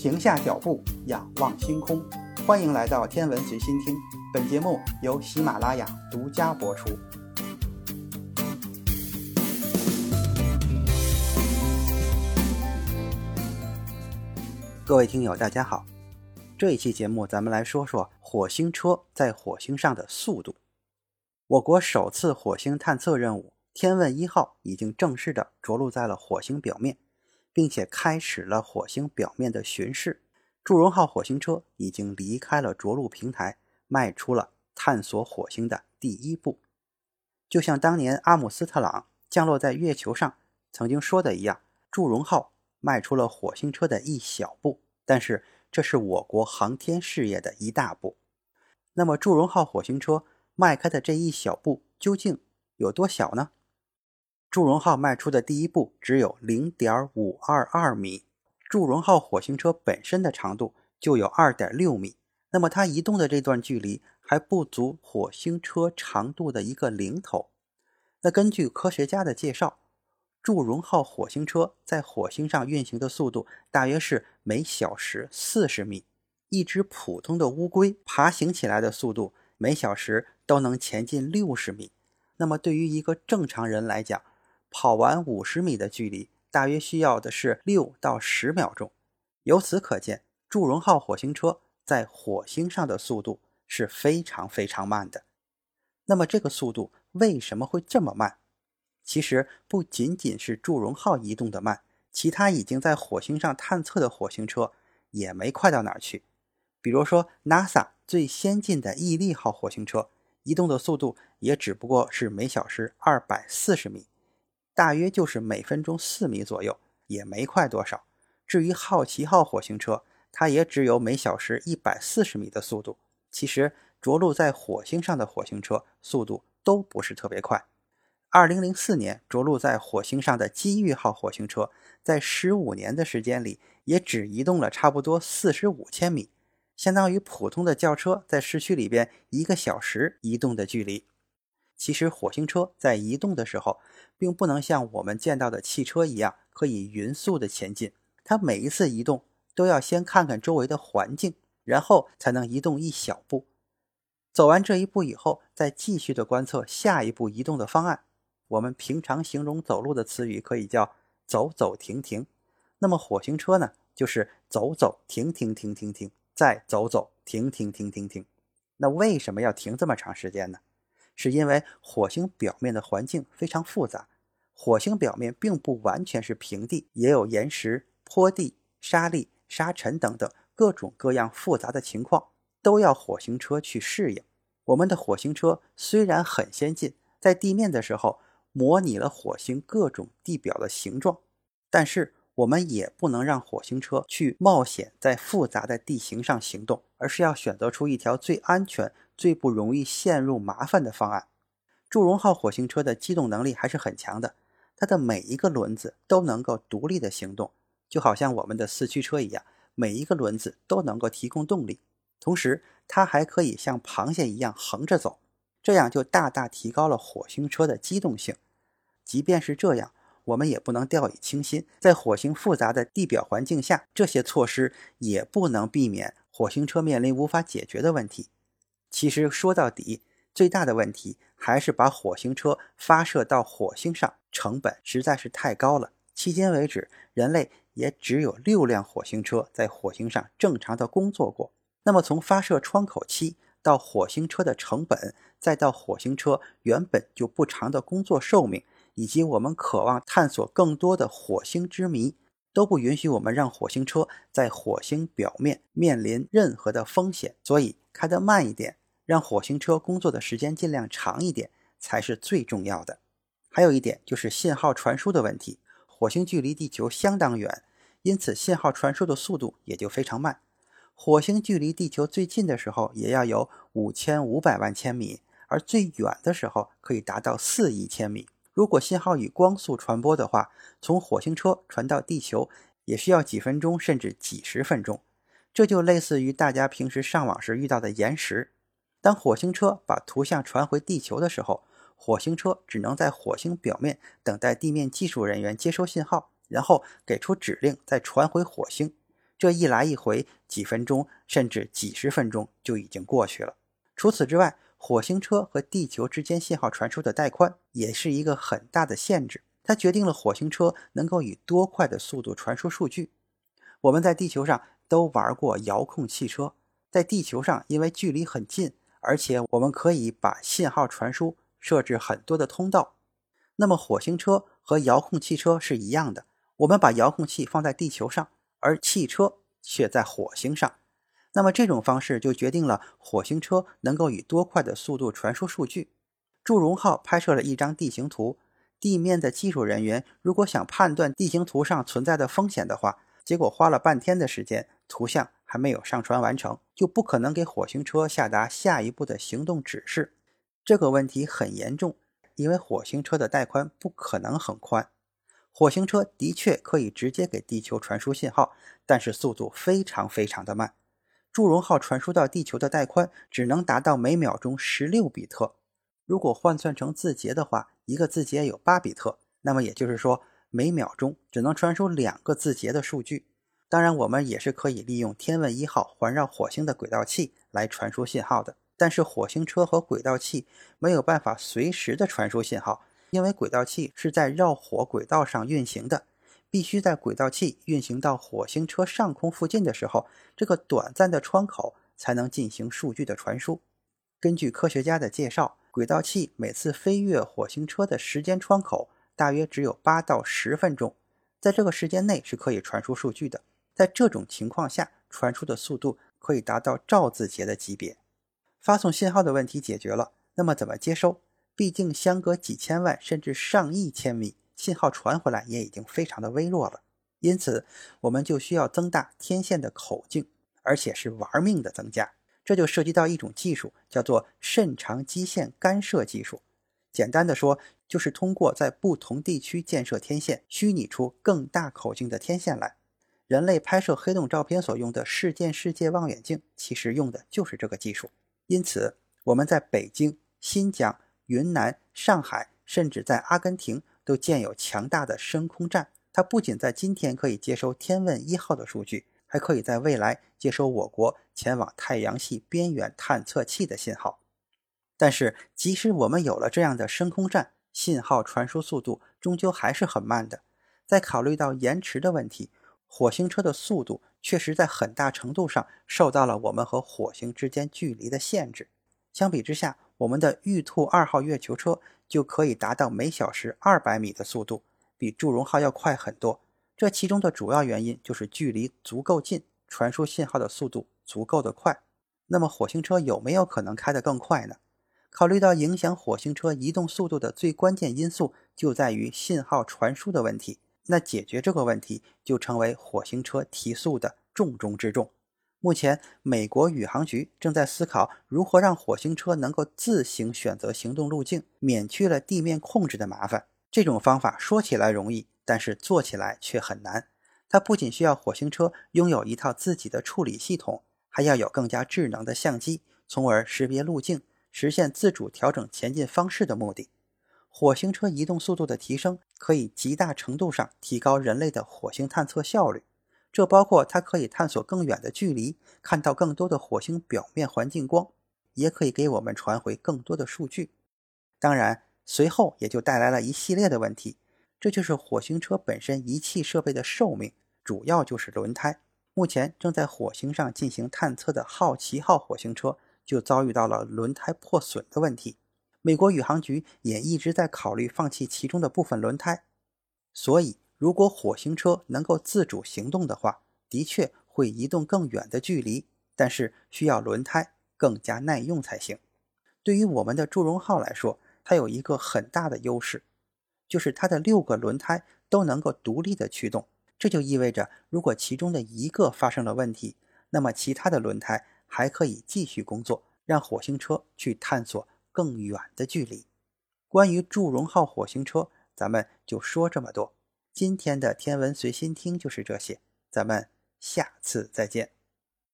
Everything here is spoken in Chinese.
停下脚步，仰望星空。欢迎来到天文随心听，本节目由喜马拉雅独家播出。各位听友，大家好。这一期节目，咱们来说说火星车在火星上的速度。我国首次火星探测任务“天问一号”已经正式的着陆在了火星表面。并且开始了火星表面的巡视，祝融号火星车已经离开了着陆平台，迈出了探索火星的第一步。就像当年阿姆斯特朗降落在月球上曾经说的一样，祝融号迈出了火星车的一小步，但是这是我国航天事业的一大步。那么，祝融号火星车迈开的这一小步究竟有多小呢？祝融号迈出的第一步只有零点五二二米，祝融号火星车本身的长度就有二点六米，那么它移动的这段距离还不足火星车长度的一个零头。那根据科学家的介绍，祝融号火星车在火星上运行的速度大约是每小时四十米，一只普通的乌龟爬行起来的速度每小时都能前进六十米。那么对于一个正常人来讲，跑完五十米的距离，大约需要的是六到十秒钟。由此可见，祝融号火星车在火星上的速度是非常非常慢的。那么，这个速度为什么会这么慢？其实不仅仅是祝融号移动的慢，其他已经在火星上探测的火星车也没快到哪儿去。比如说，NASA 最先进的毅力号火星车移动的速度也只不过是每小时二百四十米。大约就是每分钟四米左右，也没快多少。至于好奇号火星车，它也只有每小时一百四十米的速度。其实着陆在火星上的火星车速度都不是特别快。二零零四年着陆在火星上的机遇号火星车，在十五年的时间里，也只移动了差不多四十五千米，相当于普通的轿车在市区里边一个小时移动的距离。其实火星车在移动的时候，并不能像我们见到的汽车一样可以匀速的前进。它每一次移动都要先看看周围的环境，然后才能移动一小步。走完这一步以后，再继续的观测下一步移动的方案。我们平常形容走路的词语可以叫走走停停。那么火星车呢，就是走走停停停停停，再走走停停停停停。那为什么要停这么长时间呢？是因为火星表面的环境非常复杂，火星表面并不完全是平地，也有岩石、坡地、沙砾、沙尘等等各种各样复杂的情况，都要火星车去适应。我们的火星车虽然很先进，在地面的时候模拟了火星各种地表的形状，但是我们也不能让火星车去冒险在复杂的地形上行动，而是要选择出一条最安全。最不容易陷入麻烦的方案。祝融号火星车的机动能力还是很强的，它的每一个轮子都能够独立的行动，就好像我们的四驱车一样，每一个轮子都能够提供动力。同时，它还可以像螃蟹一样横着走，这样就大大提高了火星车的机动性。即便是这样，我们也不能掉以轻心，在火星复杂的地表环境下，这些措施也不能避免火星车面临无法解决的问题。其实说到底，最大的问题还是把火星车发射到火星上，成本实在是太高了。迄今为止，人类也只有六辆火星车在火星上正常的工作过。那么，从发射窗口期到火星车的成本，再到火星车原本就不长的工作寿命，以及我们渴望探索更多的火星之谜，都不允许我们让火星车在火星表面面临任何的风险。所以，开得慢一点。让火星车工作的时间尽量长一点才是最重要的。还有一点就是信号传输的问题。火星距离地球相当远，因此信号传输的速度也就非常慢。火星距离地球最近的时候也要有五千五百万千米，而最远的时候可以达到四亿千米。如果信号以光速传播的话，从火星车传到地球也需要几分钟甚至几十分钟。这就类似于大家平时上网时遇到的延时。当火星车把图像传回地球的时候，火星车只能在火星表面等待地面技术人员接收信号，然后给出指令，再传回火星。这一来一回，几分钟甚至几十分钟就已经过去了。除此之外，火星车和地球之间信号传输的带宽也是一个很大的限制，它决定了火星车能够以多快的速度传输数据。我们在地球上都玩过遥控汽车，在地球上因为距离很近，而且我们可以把信号传输设置很多的通道。那么火星车和遥控汽车是一样的，我们把遥控器放在地球上，而汽车却在火星上。那么这种方式就决定了火星车能够以多快的速度传输数据。祝融号拍摄了一张地形图，地面的技术人员如果想判断地形图上存在的风险的话，结果花了半天的时间，图像还没有上传完成，就不可能给火星车下达下一步的行动指示。这个问题很严重，因为火星车的带宽不可能很宽。火星车的确可以直接给地球传输信号，但是速度非常非常的慢。祝融号传输到地球的带宽只能达到每秒钟十六比特，如果换算成字节的话，一个字节有八比特，那么也就是说每秒钟只能传输两个字节的数据。当然，我们也是可以利用天问一号环绕火星的轨道器来传输信号的，但是火星车和轨道器没有办法随时的传输信号，因为轨道器是在绕火轨道上运行的。必须在轨道器运行到火星车上空附近的时候，这个短暂的窗口才能进行数据的传输。根据科学家的介绍，轨道器每次飞越火星车的时间窗口大约只有八到十分钟，在这个时间内是可以传输数据的。在这种情况下，传输的速度可以达到兆字节的级别。发送信号的问题解决了，那么怎么接收？毕竟相隔几千万甚至上亿千米。信号传回来也已经非常的微弱了，因此我们就需要增大天线的口径，而且是玩命的增加。这就涉及到一种技术，叫做肾长基线干涉技术。简单的说，就是通过在不同地区建设天线，虚拟出更大口径的天线来。人类拍摄黑洞照片所用的事件世界望远镜，其实用的就是这个技术。因此，我们在北京、新疆、云南、上海，甚至在阿根廷。都建有强大的深空站，它不仅在今天可以接收天问一号的数据，还可以在未来接收我国前往太阳系边缘探测器的信号。但是，即使我们有了这样的深空站，信号传输速度终究还是很慢的。在考虑到延迟的问题，火星车的速度确实在很大程度上受到了我们和火星之间距离的限制。相比之下，我们的玉兔二号月球车。就可以达到每小时二百米的速度，比祝融号要快很多。这其中的主要原因就是距离足够近，传输信号的速度足够的快。那么火星车有没有可能开得更快呢？考虑到影响火星车移动速度的最关键因素就在于信号传输的问题，那解决这个问题就成为火星车提速的重中之重。目前，美国宇航局正在思考如何让火星车能够自行选择行动路径，免去了地面控制的麻烦。这种方法说起来容易，但是做起来却很难。它不仅需要火星车拥有一套自己的处理系统，还要有更加智能的相机，从而识别路径，实现自主调整前进方式的目的。火星车移动速度的提升，可以极大程度上提高人类的火星探测效率。这包括它可以探索更远的距离，看到更多的火星表面环境光，也可以给我们传回更多的数据。当然，随后也就带来了一系列的问题，这就是火星车本身仪器设备的寿命，主要就是轮胎。目前正在火星上进行探测的好奇号火星车就遭遇到了轮胎破损的问题，美国宇航局也一直在考虑放弃其中的部分轮胎，所以。如果火星车能够自主行动的话，的确会移动更远的距离，但是需要轮胎更加耐用才行。对于我们的祝融号来说，它有一个很大的优势，就是它的六个轮胎都能够独立的驱动。这就意味着，如果其中的一个发生了问题，那么其他的轮胎还可以继续工作，让火星车去探索更远的距离。关于祝融号火星车，咱们就说这么多。今天的天文随心听就是这些，咱们下次再见。